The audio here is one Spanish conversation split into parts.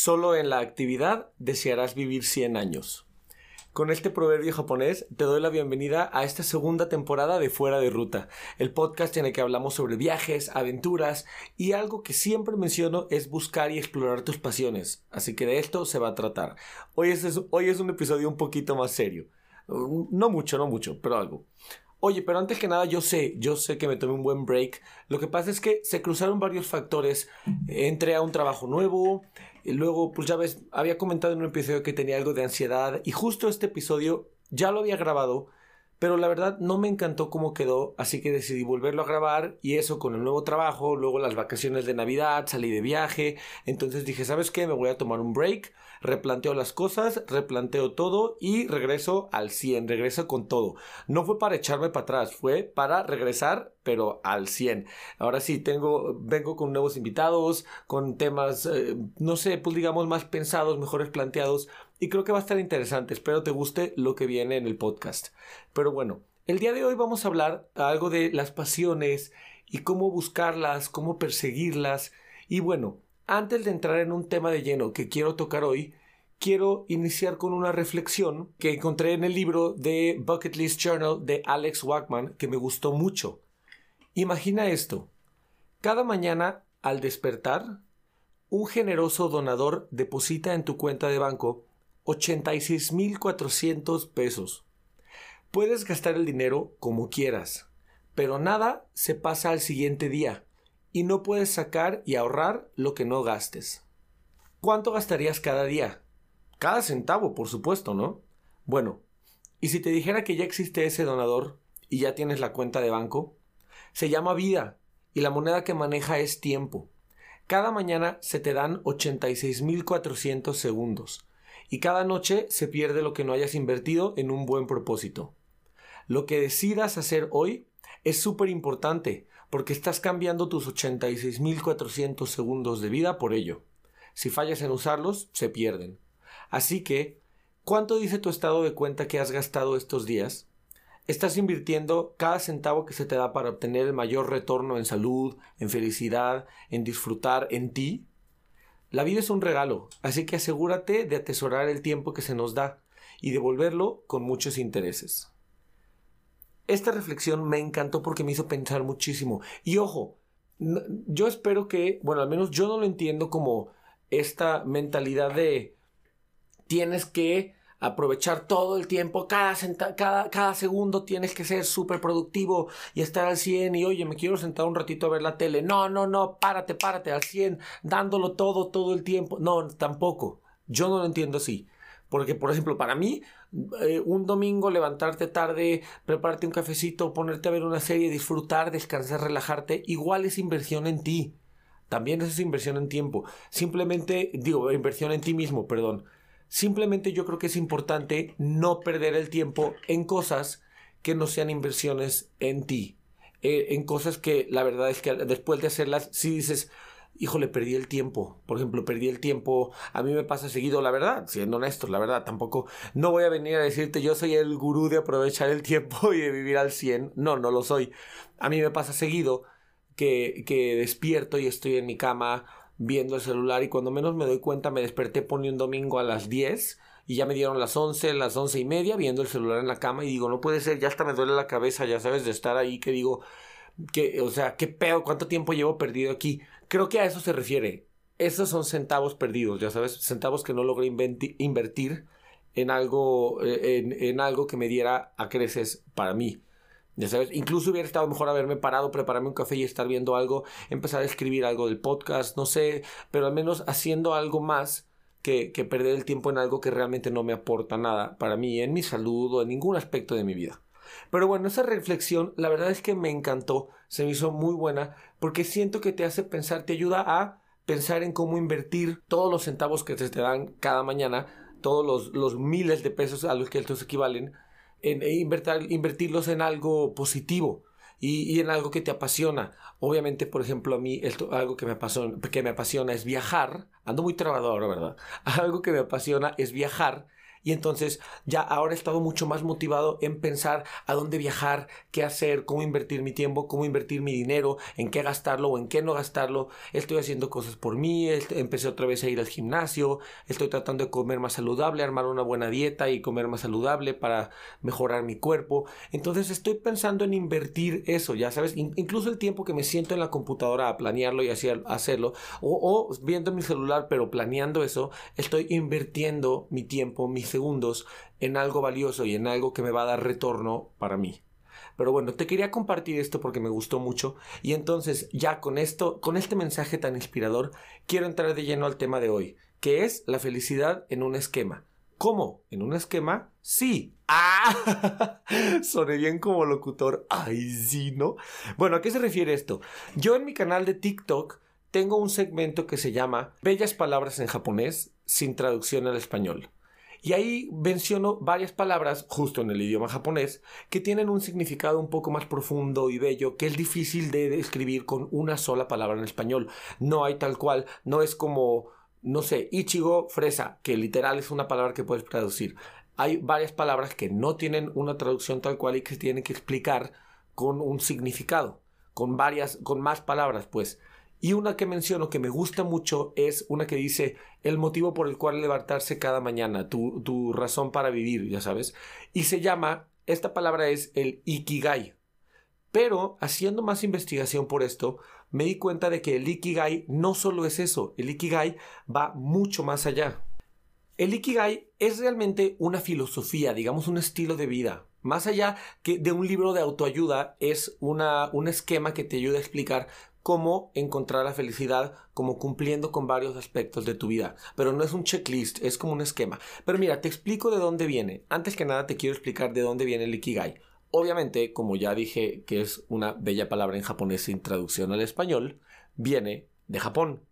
Solo en la actividad desearás vivir 100 años. Con este proverbio japonés te doy la bienvenida a esta segunda temporada de Fuera de Ruta, el podcast en el que hablamos sobre viajes, aventuras y algo que siempre menciono es buscar y explorar tus pasiones. Así que de esto se va a tratar. Hoy es, hoy es un episodio un poquito más serio. No mucho, no mucho, pero algo. Oye, pero antes que nada yo sé, yo sé que me tomé un buen break. Lo que pasa es que se cruzaron varios factores. Entré a un trabajo nuevo, y luego, pues ya ves, había comentado en un episodio que tenía algo de ansiedad y justo este episodio ya lo había grabado, pero la verdad no me encantó cómo quedó, así que decidí volverlo a grabar y eso con el nuevo trabajo, luego las vacaciones de Navidad, salí de viaje, entonces dije, ¿sabes qué? Me voy a tomar un break, replanteo las cosas, replanteo todo y regreso al 100, regreso con todo. No fue para echarme para atrás, fue para regresar, pero al 100. Ahora sí, tengo, vengo con nuevos invitados, con temas, eh, no sé, pues digamos más pensados, mejores planteados y creo que va a estar interesante. Espero te guste lo que viene en el podcast. Pero bueno, el día de hoy vamos a hablar algo de las pasiones y cómo buscarlas, cómo perseguirlas. Y bueno, antes de entrar en un tema de lleno que quiero tocar hoy, quiero iniciar con una reflexión que encontré en el libro de Bucket List Journal de Alex Wagman que me gustó mucho. Imagina esto. Cada mañana, al despertar, un generoso donador deposita en tu cuenta de banco 86.400 pesos. Puedes gastar el dinero como quieras, pero nada se pasa al siguiente día y no puedes sacar y ahorrar lo que no gastes. ¿Cuánto gastarías cada día? Cada centavo, por supuesto, ¿no? Bueno, ¿y si te dijera que ya existe ese donador y ya tienes la cuenta de banco? Se llama vida y la moneda que maneja es tiempo. Cada mañana se te dan 86.400 segundos y cada noche se pierde lo que no hayas invertido en un buen propósito. Lo que decidas hacer hoy es súper importante porque estás cambiando tus 86.400 segundos de vida por ello. Si fallas en usarlos, se pierden. Así que, ¿cuánto dice tu estado de cuenta que has gastado estos días? ¿Estás invirtiendo cada centavo que se te da para obtener el mayor retorno en salud, en felicidad, en disfrutar en ti? La vida es un regalo, así que asegúrate de atesorar el tiempo que se nos da y devolverlo con muchos intereses. Esta reflexión me encantó porque me hizo pensar muchísimo. Y ojo, yo espero que, bueno, al menos yo no lo entiendo como esta mentalidad de tienes que aprovechar todo el tiempo, cada, cada, cada segundo tienes que ser súper productivo y estar al 100 y oye, me quiero sentar un ratito a ver la tele. No, no, no, párate, párate al 100, dándolo todo, todo el tiempo. No, tampoco. Yo no lo entiendo así. Porque, por ejemplo, para mí, eh, un domingo levantarte tarde, prepararte un cafecito, ponerte a ver una serie, disfrutar, descansar, relajarte, igual es inversión en ti. También es inversión en tiempo. Simplemente, digo, inversión en ti mismo, perdón. Simplemente yo creo que es importante no perder el tiempo en cosas que no sean inversiones en ti. Eh, en cosas que la verdad es que después de hacerlas, si dices, híjole, perdí el tiempo. Por ejemplo, perdí el tiempo. A mí me pasa seguido, la verdad, siendo honesto, la verdad, tampoco. No voy a venir a decirte yo soy el gurú de aprovechar el tiempo y de vivir al 100. No, no lo soy. A mí me pasa seguido que, que despierto y estoy en mi cama viendo el celular y cuando menos me doy cuenta me desperté pone un domingo a las 10 y ya me dieron las 11, las once y media viendo el celular en la cama y digo, no puede ser, ya hasta me duele la cabeza, ya sabes, de estar ahí que digo, que, o sea, qué pedo, cuánto tiempo llevo perdido aquí. Creo que a eso se refiere. Esos son centavos perdidos, ya sabes, centavos que no logré invertir en algo, eh, en, en algo que me diera a creces para mí. Ya sabes, incluso hubiera estado mejor haberme parado, prepararme un café y estar viendo algo, empezar a escribir algo del podcast, no sé, pero al menos haciendo algo más que, perder el tiempo en algo que realmente no me aporta nada para mí, en mi salud o en ningún aspecto de mi vida. Pero bueno, esa reflexión, la verdad es que me encantó, se me hizo muy buena, porque siento que te hace pensar, te ayuda a pensar en cómo invertir todos los centavos que te, dan cada mañana, todos los, los miles de pesos a los que estos equivalen, en, e invertirlos en algo positivo y, en algo que te apasiona. Obviamente, por ejemplo, a mí algo que me, apasiona, que me apasiona es viajar. Ando muy trabador, ¿verdad? Algo que me apasiona es viajar Y entonces ya ahora he estado mucho más motivado en pensar a dónde viajar, qué hacer, cómo invertir mi tiempo, cómo invertir mi dinero, en qué gastarlo o en qué no gastarlo. Estoy haciendo cosas por mí, empecé otra vez a ir al gimnasio, estoy tratando de comer más saludable, armar una buena dieta y comer más saludable para mejorar mi cuerpo. Entonces estoy pensando en invertir eso, ya sabes, incluso el tiempo que me siento en la computadora a planearlo y hacerlo, o, o viendo mi celular pero planeando eso, estoy invirtiendo mi tiempo, mis segundos en algo valioso y en algo que me va a dar retorno para mí. Pero bueno, te quería compartir esto porque me gustó mucho y entonces ya con esto, con este mensaje tan inspirador, quiero entrar de lleno al tema de hoy, que es la felicidad en un esquema. ¿Cómo? ¿En un esquema? Sí. ¡Ah! Soné bien como locutor. ¡Ay, sí, ¿no? Bueno, ¿a qué se refiere esto? Yo en mi canal de TikTok tengo un segmento que se llama Bellas Palabras en japonés sin traducción al español. Y ahí menciono varias palabras, justo en el idioma japonés, que tienen un significado un poco más profundo y bello, que es difícil de describir con una sola palabra en español. No hay tal cual, no es como, no sé, Ichigo fresa, que literal es una palabra que puedes traducir. Hay varias palabras que no tienen una traducción tal cual y que se tienen que explicar con un significado, con varias, con más palabras, pues. Y una que menciono que me gusta mucho es una que dice el motivo por el cual levantarse cada mañana, tu, tu razón para vivir, ya sabes. Y se llama, esta palabra es el ikigai. Pero haciendo más investigación por esto, me di cuenta de que el ikigai no solo es eso, el ikigai va mucho más allá. El ikigai es realmente una filosofía, digamos un estilo de vida. Más allá que de un libro de autoayuda, es una, un esquema que te ayuda a explicar cómo encontrar la felicidad como cumpliendo con varios aspectos de tu vida. Pero no es un checklist, es como un esquema. Pero mira, te explico de dónde viene. Antes que nada te quiero explicar de dónde viene el Ikigai. Obviamente, como ya dije que es una bella palabra en japonés sin traducción al español, viene de Japón.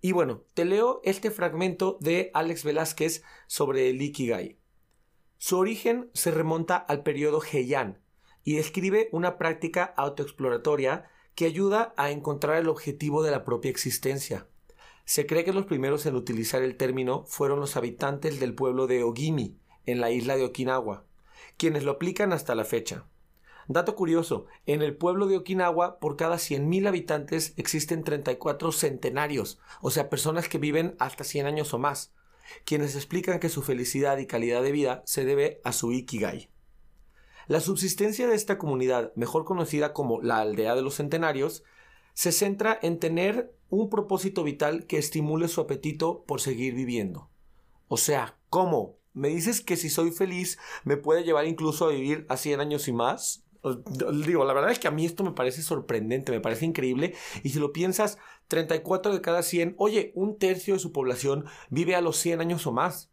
Y bueno, te leo este fragmento de Alex Velázquez sobre el Ikigai. Su origen se remonta al periodo Heian y describe una práctica autoexploratoria que ayuda a encontrar el objetivo de la propia existencia. Se cree que los primeros en utilizar el término fueron los habitantes del pueblo de Ogimi, en la isla de Okinawa, quienes lo aplican hasta la fecha. Dato curioso, en el pueblo de Okinawa, por cada 100.000 habitantes existen 34 centenarios, o sea, personas que viven hasta 100 años o más, quienes explican que su felicidad y calidad de vida se debe a su ikigai. La subsistencia de esta comunidad, mejor conocida como la aldea de los centenarios, se centra en tener un propósito vital que estimule su apetito por seguir viviendo. O sea, ¿cómo? ¿Me dices que si soy feliz me puede llevar incluso a vivir a 100 años y más? Digo, la verdad es que a mí esto me parece sorprendente, me parece increíble. Y si lo piensas, 34 de cada 100, oye, un tercio de su población vive a los 100 años o más.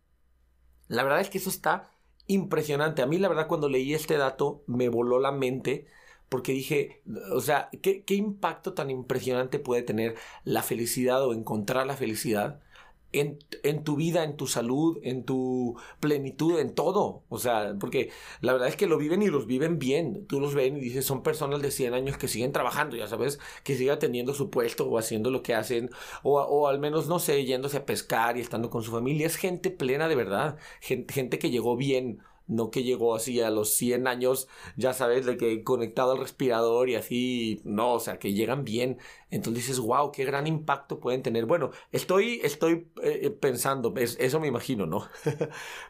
La verdad es que eso está impresionante. A mí la verdad cuando leí este dato me voló la mente porque dije, o sea, ¿qué, ¿qué, impacto tan impresionante puede tener la felicidad o encontrar la felicidad en, en, tu vida, en tu salud, en tu plenitud, en todo. O sea, porque la verdad es que lo viven y los viven bien. Tú los ven y dices, son personas de 100 años que siguen trabajando, ya sabes, que siguen teniendo su puesto o haciendo lo que hacen, o, o al menos, no sé, yéndose a pescar y estando con su familia. Es gente plena de verdad, gente, gente que llegó bien no que llegó así a los 100 años, ya sabes, de que conectado al respirador y así, no, o sea, que llegan bien. Entonces dices, wow, qué gran impacto pueden tener. Bueno, estoy, estoy eh, eh, pensando, eso me imagino, ¿no?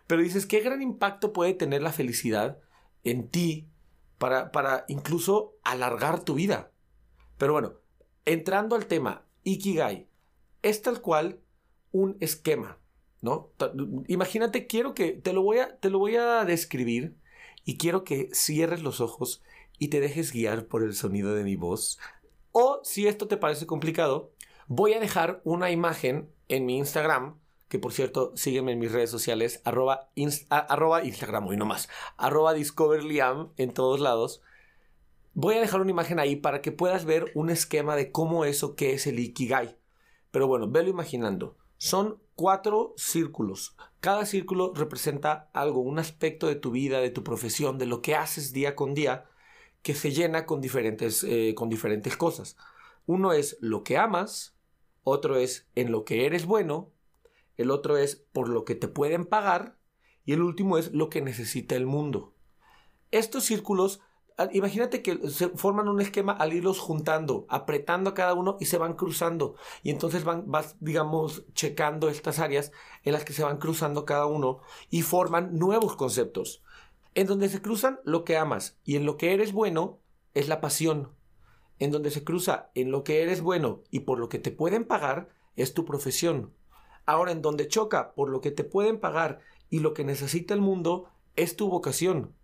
Pero dices, qué gran impacto puede tener la felicidad en ti para, para incluso alargar tu vida. Pero bueno, entrando al tema, Ikigai es tal cual un esquema Imagínate, quiero que te lo voy a te lo voy a describir y quiero que cierres los ojos y te dejes guiar por el sonido de mi voz. O si esto te parece complicado, voy a dejar una imagen en mi Instagram, que por cierto, sígueme en mis redes sociales, arroba, Instagram, y no más, arroba discoverliam en todos lados. Voy a dejar una imagen ahí para que puedas ver un esquema de cómo eso que es el Ikigai. Pero bueno, velo imaginando. Son cuatro círculos. Cada círculo representa algo, un aspecto de tu vida, de tu profesión, de lo que haces día con día, que se llena con diferentes, eh, con diferentes cosas. Uno es lo que amas, otro es en lo que eres bueno, el otro es por lo que te pueden pagar y el último es lo que necesita el mundo. Estos círculos, imagínate que se forman un esquema al irlos juntando, apretando a cada uno y se van cruzando. Y entonces vas, digamos, checando estas áreas en las que se van cruzando cada uno y forman nuevos conceptos. En donde se cruzan lo que amas y en lo que eres bueno es la pasión. En donde se cruza en lo que eres bueno y por lo que te pueden pagar es tu profesión. Ahora, en donde choca por lo que te pueden pagar y lo que necesita el mundo es tu vocación.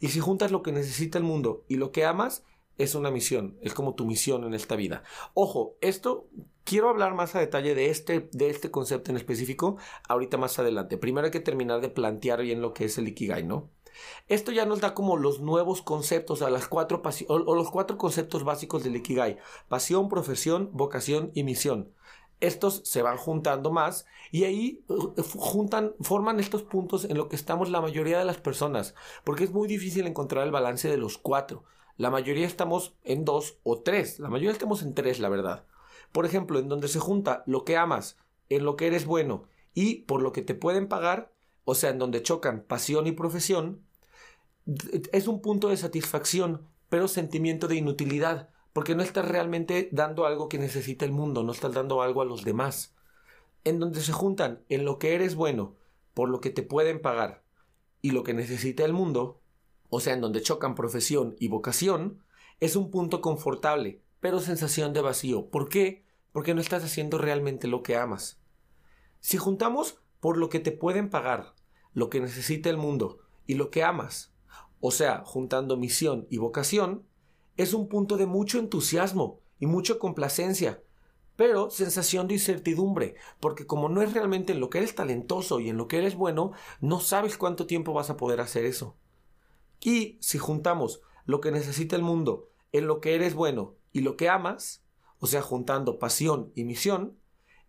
Y si juntas lo que necesita el mundo y lo que amas, es una misión, es como tu misión en esta vida. Ojo, esto quiero hablar más a detalle de este, de este concepto en específico ahorita más adelante. Primero hay que terminar de plantear bien lo que es el Ikigai, ¿no? Esto ya nos da como los nuevos conceptos, o, o los cuatro conceptos básicos del Ikigai. Pasión, profesión, vocación y misión estos se van juntando más y ahí uh, juntan, forman estos puntos en lo que estamos la mayoría de las personas, porque es muy difícil encontrar el balance de los cuatro. La mayoría estamos en dos o tres, la mayoría estamos en tres, la verdad. Por ejemplo, en donde se junta lo que amas, en lo que eres bueno y por lo que te pueden pagar, o sea, en donde chocan pasión y profesión, es un punto de satisfacción, pero sentimiento de inutilidad porque no estás realmente dando algo que necesita el mundo, no estás dando algo a los demás. En donde se juntan en lo que eres bueno, por lo que te pueden pagar, y lo que necesita el mundo, o sea, en donde chocan profesión y vocación, es un punto confortable, pero sensación de vacío. ¿Por qué? Porque no estás haciendo realmente lo que amas. Si juntamos por lo que te pueden pagar, lo que necesita el mundo y lo que amas, o sea, juntando misión y vocación, es un punto de mucho entusiasmo y mucha complacencia, pero sensación de incertidumbre, porque como no es realmente en lo que eres talentoso y en lo que eres bueno, no sabes cuánto tiempo vas a poder hacer eso. Y si juntamos lo que necesita el mundo en lo que eres bueno y lo que amas, o sea, juntando pasión y misión,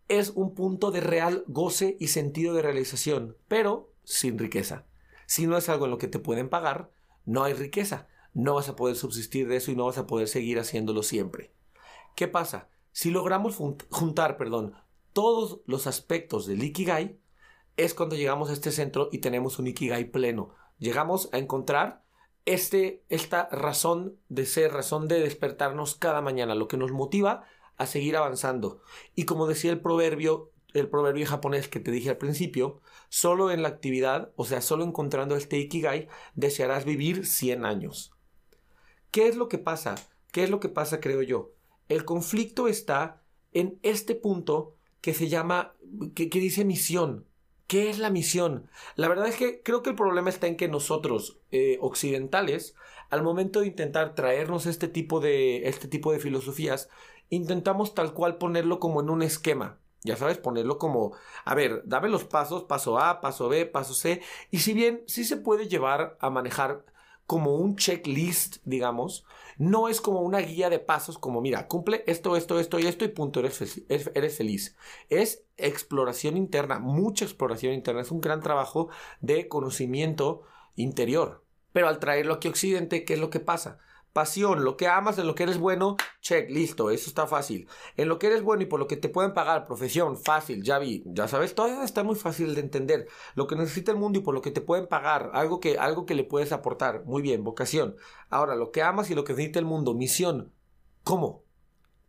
es un punto de real goce y sentido de realización, pero sin riqueza. Si no es algo en lo que te pueden pagar, no hay riqueza, no vas a poder subsistir de eso y no vas a poder seguir haciéndolo siempre. ¿Qué pasa? Si logramos juntar, perdón, todos los aspectos del Ikigai, es cuando llegamos a este centro y tenemos un Ikigai pleno. Llegamos a encontrar este, esta razón de ser, razón de despertarnos cada mañana, lo que nos motiva a seguir avanzando. Y como decía el proverbio, el proverbio japonés que te dije al principio, solo en la actividad, o sea, solo encontrando este Ikigai, desearás vivir 100 años. ¿Qué es lo que pasa? ¿Qué es lo que pasa, creo yo? El conflicto está en este punto que se llama, que, dice misión. ¿Qué es la misión? La verdad es que creo que el problema está en que nosotros, eh, occidentales, al momento de intentar traernos este tipo de, este tipo de filosofías, intentamos tal cual ponerlo como en un esquema. Ya sabes, ponerlo como, a ver, dame los pasos, paso A, paso B, paso C. Y si bien sí se puede llevar a manejar como un checklist, digamos, no es como una guía de pasos como, mira, cumple esto, esto, esto y esto y punto, eres, eres feliz. Es exploración interna, mucha exploración interna, es un gran trabajo de conocimiento interior. Pero al traerlo aquí a Occidente, ¿qué es lo que pasa? Pasión, lo que amas, en lo que eres bueno, check, listo, eso está fácil. En lo que eres bueno y por lo que te pueden pagar, profesión, fácil, ya vi, ya sabes, todo está muy fácil de entender. Lo que necesita el mundo y por lo que te pueden pagar, algo que, algo que le puedes aportar, muy bien, vocación. Ahora, lo que amas y lo que necesita el mundo, misión. ¿Cómo?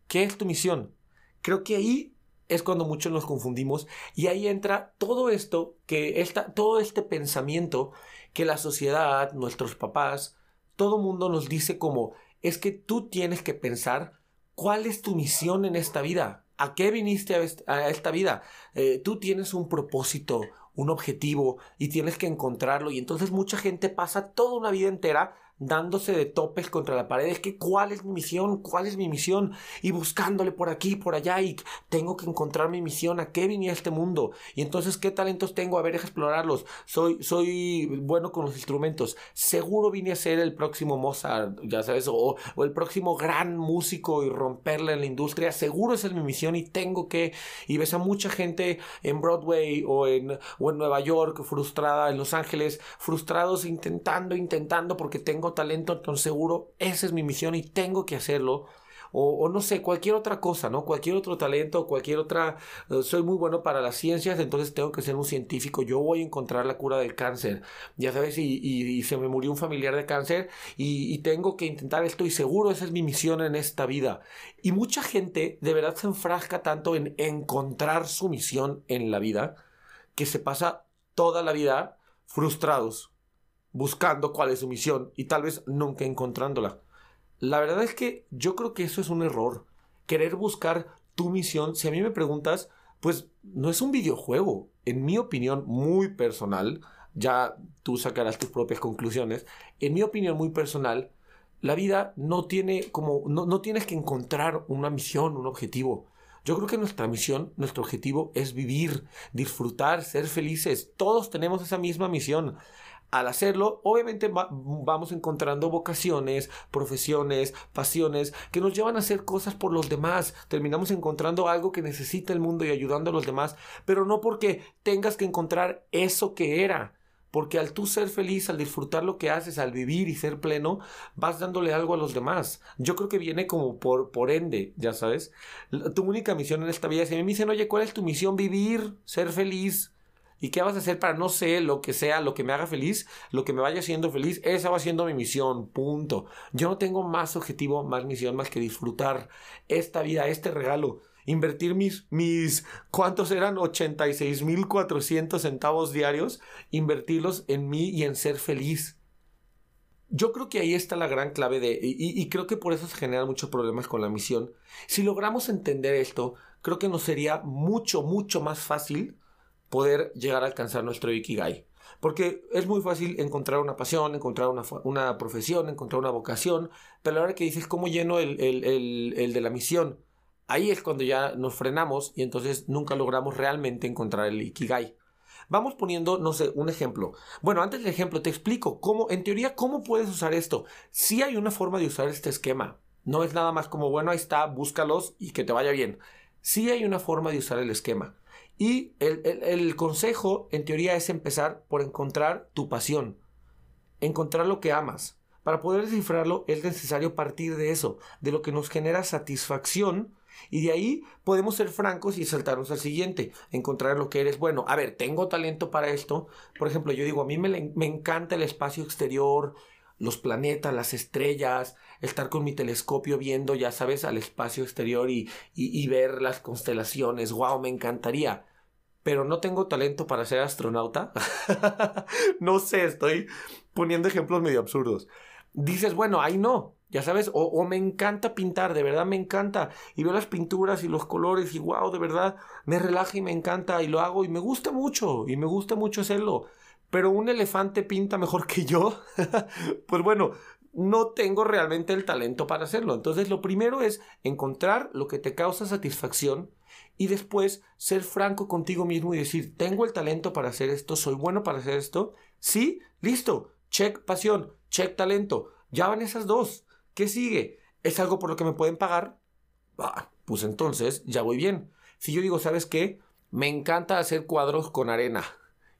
¿Qué es tu misión? Creo que ahí es cuando muchos nos confundimos y ahí entra todo esto que está, todo este pensamiento que la sociedad, nuestros papás, todo mundo nos dice como, es que tú tienes que pensar cuál es tu misión en esta vida, a qué viniste a, esta vida. Eh, tú tienes un propósito, un objetivo y tienes que encontrarlo y entonces mucha gente pasa toda una vida entera dándose de topes contra la pared. Es que cuál es mi misión, cuál es mi misión y buscándole por aquí, por allá y tengo que encontrar mi misión, a qué vine a este mundo y entonces qué talentos tengo, a ver, explorarlos. Soy, soy bueno con los instrumentos. Seguro vine a ser el próximo Mozart, ya sabes, o, o el próximo gran músico y romperle en la industria. Seguro esa es mi misión y tengo que, y ves a mucha gente en Broadway o en, o en Nueva York frustrada, en Los Ángeles, frustrados intentando, intentando porque tengo talento, entonces seguro esa es mi misión y tengo que hacerlo. o, no sé, cualquier otra cosa, ¿no? Cualquier otro talento, cualquier otra, eh, soy muy bueno para las ciencias, entonces tengo que ser un científico, yo voy a encontrar la cura del cáncer, ya sabes, y, se me murió un familiar de cáncer y, y tengo que intentar esto y seguro esa es mi misión en esta vida. Y mucha gente de verdad se enfrasca tanto en encontrar su misión en la vida que se pasa toda la vida frustrados buscando cuál es su misión y tal vez nunca encontrándola. La verdad es que yo creo que eso es un error. Querer buscar tu misión, si a mí me preguntas, pues no es un videojuego. En mi opinión muy personal, ya tú sacarás tus propias conclusiones, en mi opinión muy personal, la vida no tiene como, no, no tienes que encontrar una misión, un objetivo. Yo creo que nuestra misión, nuestro objetivo es vivir, disfrutar, ser felices. Todos tenemos esa misma misión al hacerlo, obviamente vamos encontrando vocaciones, profesiones, pasiones que nos llevan a hacer cosas por los demás. Terminamos encontrando algo que necesita el mundo y ayudando a los demás, pero no porque tengas que encontrar eso que era. Porque al tú ser feliz, al disfrutar lo que haces, al vivir y ser pleno, vas dándole algo a los demás. Yo creo que viene como por, por ende, ya sabes. Tu única misión en esta vida, si me dicen, oye, ¿cuál es tu misión? Vivir, ser feliz, ¿Y qué vas a hacer para no sé lo que sea, lo que me haga feliz, lo que me vaya haciendo feliz? Esa va siendo mi misión, punto. Yo no tengo más objetivo, más misión, más que disfrutar esta vida, este regalo. Invertir mis, mis, ¿cuántos eran? 86.400 centavos diarios. Invertirlos en mí y en ser feliz. Yo creo que ahí está la gran clave de, y, y, creo que por eso se generan muchos problemas con la misión. Si logramos entender esto, creo que nos sería mucho, mucho más fácil poder llegar a alcanzar nuestro Ikigai. Porque es muy fácil encontrar una pasión, encontrar una, profesión, encontrar una vocación, pero a la hora que dices cómo lleno el, el, de la misión, ahí es cuando ya nos frenamos y entonces nunca logramos realmente encontrar el Ikigai. Vamos poniendo, no sé, un ejemplo. Bueno, antes del ejemplo te explico cómo, en teoría, cómo puedes usar esto. Sí hay una forma de usar este esquema. No es nada más como, bueno, ahí está, búscalos y que te vaya bien. Sí hay una forma de usar el esquema. Y el, consejo, en teoría, es empezar por encontrar tu pasión, encontrar lo que amas. Para poder descifrarlo es necesario partir de eso, de lo que nos genera satisfacción, y de ahí podemos ser francos y saltarnos al siguiente, encontrar lo que eres bueno. A ver, tengo talento para esto. Por ejemplo, yo digo, a mí me, encanta el espacio exterior, los planetas, las estrellas, estar con mi telescopio viendo, ya sabes, al espacio exterior y, y, ver las constelaciones. ¡Wow! Me encantaría. Pero no tengo talento para ser astronauta. no sé, estoy poniendo ejemplos medio absurdos. Dices, bueno, ahí no, ya sabes, o, me encanta pintar, de verdad me encanta, y veo las pinturas y los colores y wow, de verdad me relaja y me encanta y lo hago y me gusta mucho, y me gusta mucho hacerlo pero un elefante pinta mejor que yo, pues bueno, no tengo realmente el talento para hacerlo. Entonces lo primero es encontrar lo que te causa satisfacción y después ser franco contigo mismo y decir, tengo el talento para hacer esto, soy bueno para hacer esto. Sí, listo, check pasión, check talento. Ya van esas dos. ¿Qué sigue? ¿Es algo por lo que me pueden pagar? pues entonces ya voy bien. Si yo digo, ¿sabes qué? Me encanta hacer cuadros con arena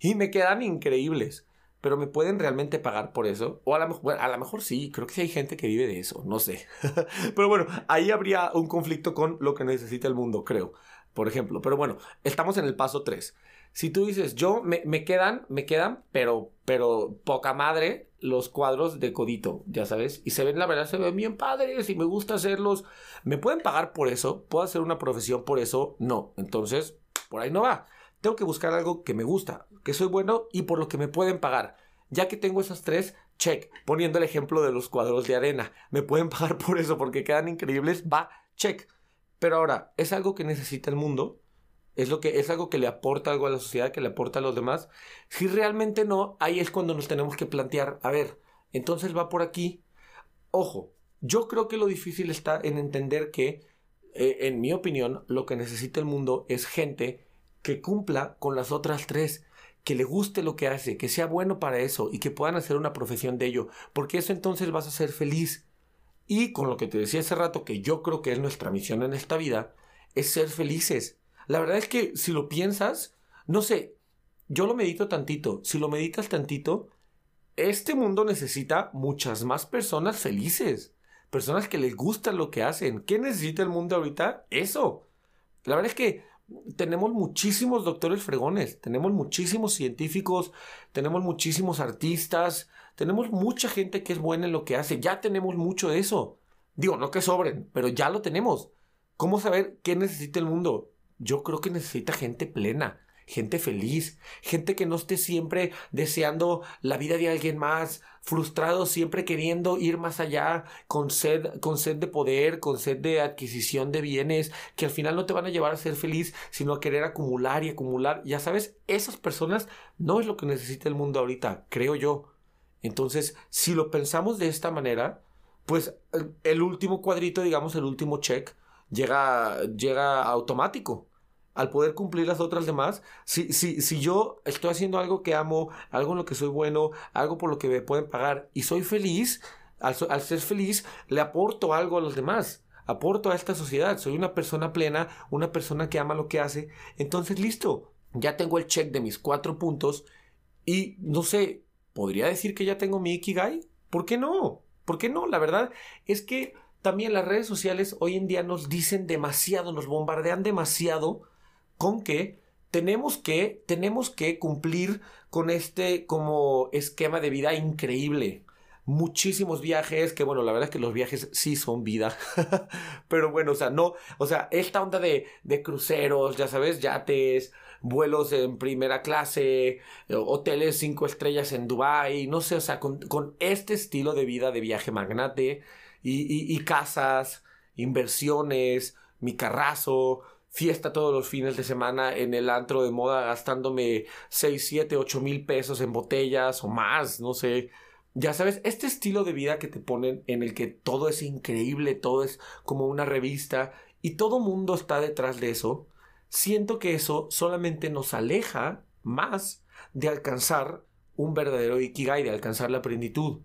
y me quedan increíbles. Pero ¿me pueden realmente pagar por eso? O a lo, mejor, a lo mejor sí, creo que sí hay gente que vive de eso, no sé. pero bueno, ahí habría un conflicto con lo que necesita el mundo, creo. Por ejemplo, pero bueno, estamos en el paso 3. Si tú dices, yo me, me, quedan, me quedan, pero, pero poca madre los cuadros de codito, ya sabes, y se ven, la verdad, se ven bien padres y me gusta hacerlos. ¿Me pueden pagar por eso? ¿Puedo hacer una profesión por eso? No. Entonces, por ahí no va. Tengo que buscar algo que me gusta, que soy bueno y por lo que me pueden pagar. Ya que tengo esas tres, check. Poniendo el ejemplo de los cuadros de arena. Me pueden pagar por eso porque quedan increíbles. Va, check. Pero ahora, ¿es algo que necesita el mundo? ¿Es, lo que, ¿Es algo que le aporta algo a la sociedad, que le aporta a los demás? Si realmente no, ahí es cuando nos tenemos que plantear, a ver, entonces va por aquí. Ojo, yo creo que lo difícil está en entender que, eh, en mi opinión, lo que necesita el mundo es gente que cumpla con las otras tres, que le guste lo que hace, que sea bueno para eso y que puedan hacer una profesión de ello, porque eso entonces vas a ser feliz. Y con lo que te decía hace rato, que yo creo que es nuestra misión en esta vida, es ser felices. La verdad es que si lo piensas, no sé, yo lo medito tantito, si lo meditas tantito, este mundo necesita muchas más personas felices. personas que les gusta lo que hacen. ¿Qué necesita el mundo ahorita? Eso. La verdad es que tenemos muchísimos doctores fregones, tenemos muchísimos científicos, tenemos muchísimos artistas, tenemos mucha gente que es buena en lo que hace, ya tenemos mucho de eso. Digo, no que sobren, pero ya lo tenemos. ¿Cómo saber qué necesita el mundo? Yo creo que necesita gente plena, gente feliz, gente que no esté siempre deseando la vida de alguien más, frustrado siempre queriendo ir más allá, con sed, con sed de poder, con sed de adquisición de bienes, que al final no te van a llevar a ser feliz, sino a querer acumular y acumular. Ya sabes, esas personas no es lo que necesita el mundo ahorita, creo yo. Entonces, si lo pensamos de esta manera, pues el, último cuadrito, digamos, el último check, llega, llega automático al poder cumplir las otras demás, si, si, si yo estoy haciendo algo que amo, algo en lo que soy bueno, algo por lo que me pueden pagar y soy feliz, al, al ser feliz le aporto algo a los demás, aporto a esta sociedad, soy una persona plena, una persona que ama lo que hace, entonces listo, ya tengo el check de mis cuatro puntos y no sé, ¿podría decir que ya tengo mi Ikigai? ¿Por qué no? ¿Por qué no? La verdad es que también las redes sociales hoy en día nos dicen demasiado, nos bombardean demasiado con que tenemos que, tenemos que cumplir con este como esquema de vida increíble. Muchísimos viajes, que bueno, la verdad es que los viajes sí son vida. Pero bueno, o sea, no, o sea, esta onda de, de cruceros, ya sabes, yates, vuelos en primera clase, hoteles cinco estrellas en Dubai, no sé, o sea, con, con este estilo de vida de viaje magnate y, y casas, inversiones, mi carrazo, fiesta todos los fines de semana en el antro de moda gastándome 6, 7, 8 mil pesos en botellas o más, no sé. Ya sabes, este estilo de vida que te ponen en el que todo es increíble, todo es como una revista y todo mundo está detrás de eso, siento que eso solamente nos aleja más de alcanzar un verdadero ikigai, de alcanzar la plenitud.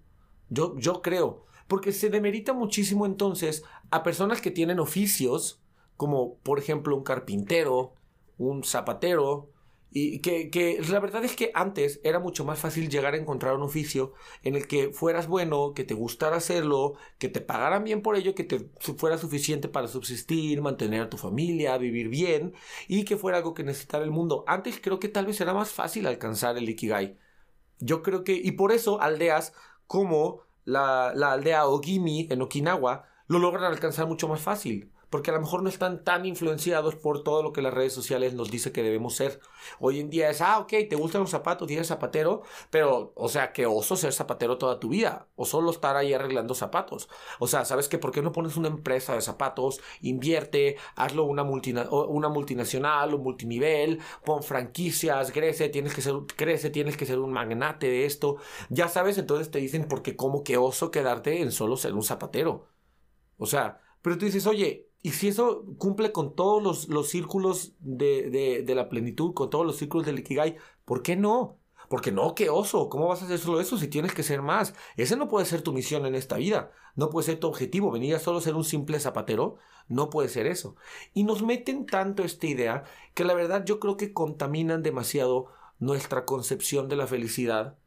Yo, yo creo, porque se demerita muchísimo entonces a personas que tienen oficios, como por ejemplo un carpintero, un zapatero, y que, la verdad es que antes era mucho más fácil llegar a encontrar un oficio en el que fueras bueno, que te gustara hacerlo, que te pagaran bien por ello, que te fuera suficiente para subsistir, mantener a tu familia, vivir bien y que fuera algo que necesitara el mundo. Antes creo que tal vez era más fácil alcanzar el Ikigai. Yo creo que, y por eso aldeas como la, la aldea Ogimi en Okinawa lo logran alcanzar mucho más fácil porque a lo mejor no están tan influenciados por todo lo que las redes sociales nos dice que debemos ser. Hoy en día es, ah, ok, te gustan los zapatos, eres zapatero, pero, o sea, que oso ser zapatero toda tu vida, o solo estar ahí arreglando zapatos. O sea, ¿sabes qué? ¿Por qué no pones una empresa de zapatos? Invierte, hazlo una, una multinacional o multinivel, pon franquicias, crece, tienes que ser, crece, tienes que ser un magnate de esto. Ya sabes, entonces te dicen, porque como que oso quedarte en solo ser un zapatero. O sea, pero tú dices, oye, y si eso cumple con todos los, los círculos de, de, de, la plenitud, con todos los círculos del Ikigai, ¿por qué no? Porque no, qué oso, ¿cómo vas a hacer solo eso si tienes que ser más? Ese no puede ser tu misión en esta vida, no puede ser tu objetivo, venir a solo ser un simple zapatero, no puede ser eso. Y nos meten tanto esta idea que la verdad yo creo que contaminan demasiado nuestra concepción de la felicidad.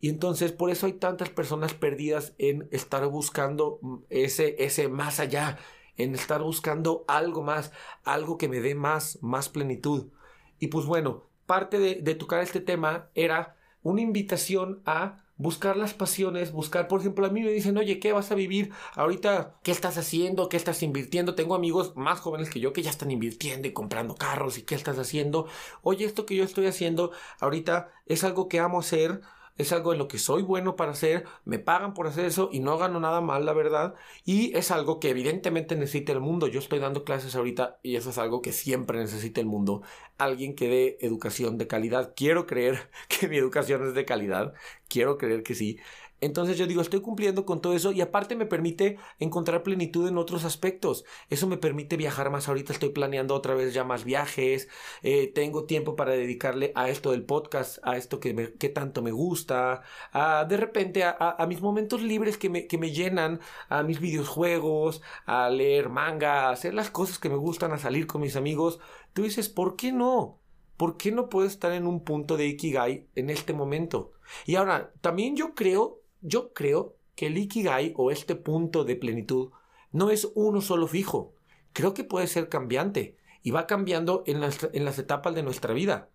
Y entonces por eso hay tantas personas perdidas en estar buscando ese, ese más allá, en estar buscando algo más, algo que me dé más, más plenitud. Y pues bueno, parte de, tocar este tema era una invitación a buscar las pasiones, buscar, por ejemplo, a mí me dicen, oye, ¿qué vas a vivir ahorita? ¿Qué estás haciendo? ¿Qué estás invirtiendo? Tengo amigos más jóvenes que yo que ya están invirtiendo y comprando carros y qué estás haciendo. Oye, esto que yo estoy haciendo ahorita es algo que amo hacer es algo en lo que soy bueno para hacer, me pagan por hacer eso y no gano nada mal, la verdad, y es algo que evidentemente necesita el mundo. Yo estoy dando clases ahorita y eso es algo que siempre necesita el mundo. Alguien que dé educación de calidad. Quiero creer que mi educación es de calidad, quiero creer que sí. Entonces yo digo, estoy cumpliendo con todo eso y aparte me permite encontrar plenitud en otros aspectos. Eso me permite viajar más. Ahorita estoy planeando otra vez ya más viajes. Eh, tengo tiempo para dedicarle a esto del podcast, a esto que, me, tanto me gusta. A, de repente a, a, mis momentos libres que me, que me llenan, a mis videojuegos, a leer manga, a hacer las cosas que me gustan, a salir con mis amigos. Tú dices, ¿por qué no? ¿Por qué no puedo estar en un punto de Ikigai en este momento? Y ahora, también yo creo yo creo que el Ikigai o este punto de plenitud no es uno solo fijo. Creo que puede ser cambiante y va cambiando en las, en las etapas de nuestra vida.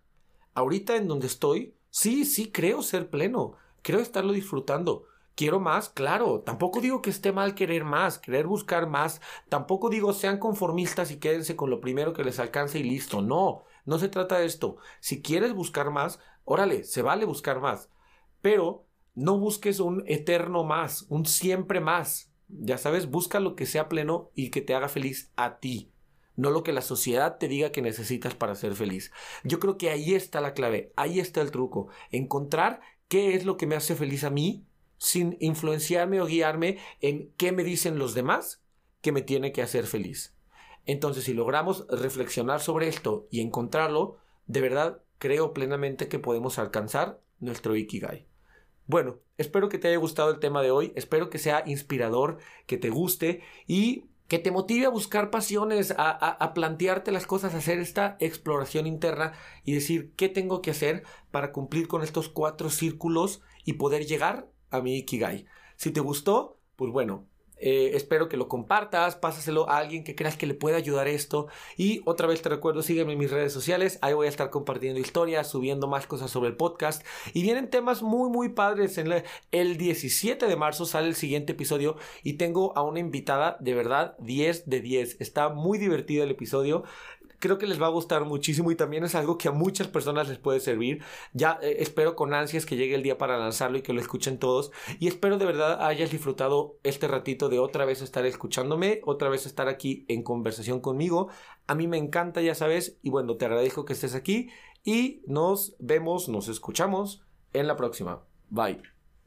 Ahorita en donde estoy, sí, sí creo ser pleno, creo estarlo disfrutando, Quiero más, claro. Tampoco digo que esté mal querer más, querer buscar más. Tampoco digo sean conformistas y quédense con lo primero que les alcance y listo. No, no se trata de esto. Si quieres buscar más, órale, se vale buscar más. Pero no busques un eterno más, un siempre más. Ya sabes, busca lo que sea pleno y que te haga feliz a ti. No lo que la sociedad te diga que necesitas para ser feliz. Yo creo que ahí está la clave, ahí está el truco. Encontrar qué es lo que me hace feliz a mí sin influenciarme o guiarme en qué me dicen los demás que me tiene que hacer feliz. Entonces, si logramos reflexionar sobre esto y encontrarlo, de verdad creo plenamente que podemos alcanzar nuestro Ikigai. Bueno, espero que te haya gustado el tema de hoy, espero que sea inspirador, que te guste y que te motive a buscar pasiones, a, plantearte las cosas, a hacer esta exploración interna y decir qué tengo que hacer para cumplir con estos cuatro círculos y poder llegar a mi Ikigai. Si te gustó, pues bueno, eh, espero que lo compartas, pásaselo a alguien que creas que le pueda ayudar esto. Y otra vez te recuerdo, sígueme en mis redes sociales. Ahí voy a estar compartiendo historias, subiendo más cosas sobre el podcast. Y vienen temas muy, muy padres. En el 17 de marzo sale el siguiente episodio y tengo a una invitada de verdad 10 de 10. Está muy divertido el episodio creo que les va a gustar muchísimo y también es algo que a muchas personas les puede servir. Ya eh, espero con ansias que llegue el día para lanzarlo y que lo escuchen todos. Y espero de verdad hayas disfrutado este ratito de otra vez estar escuchándome, otra vez estar aquí en conversación conmigo. A mí me encanta, ya sabes, y bueno, te agradezco que estés aquí y nos vemos, nos escuchamos en la próxima. Bye.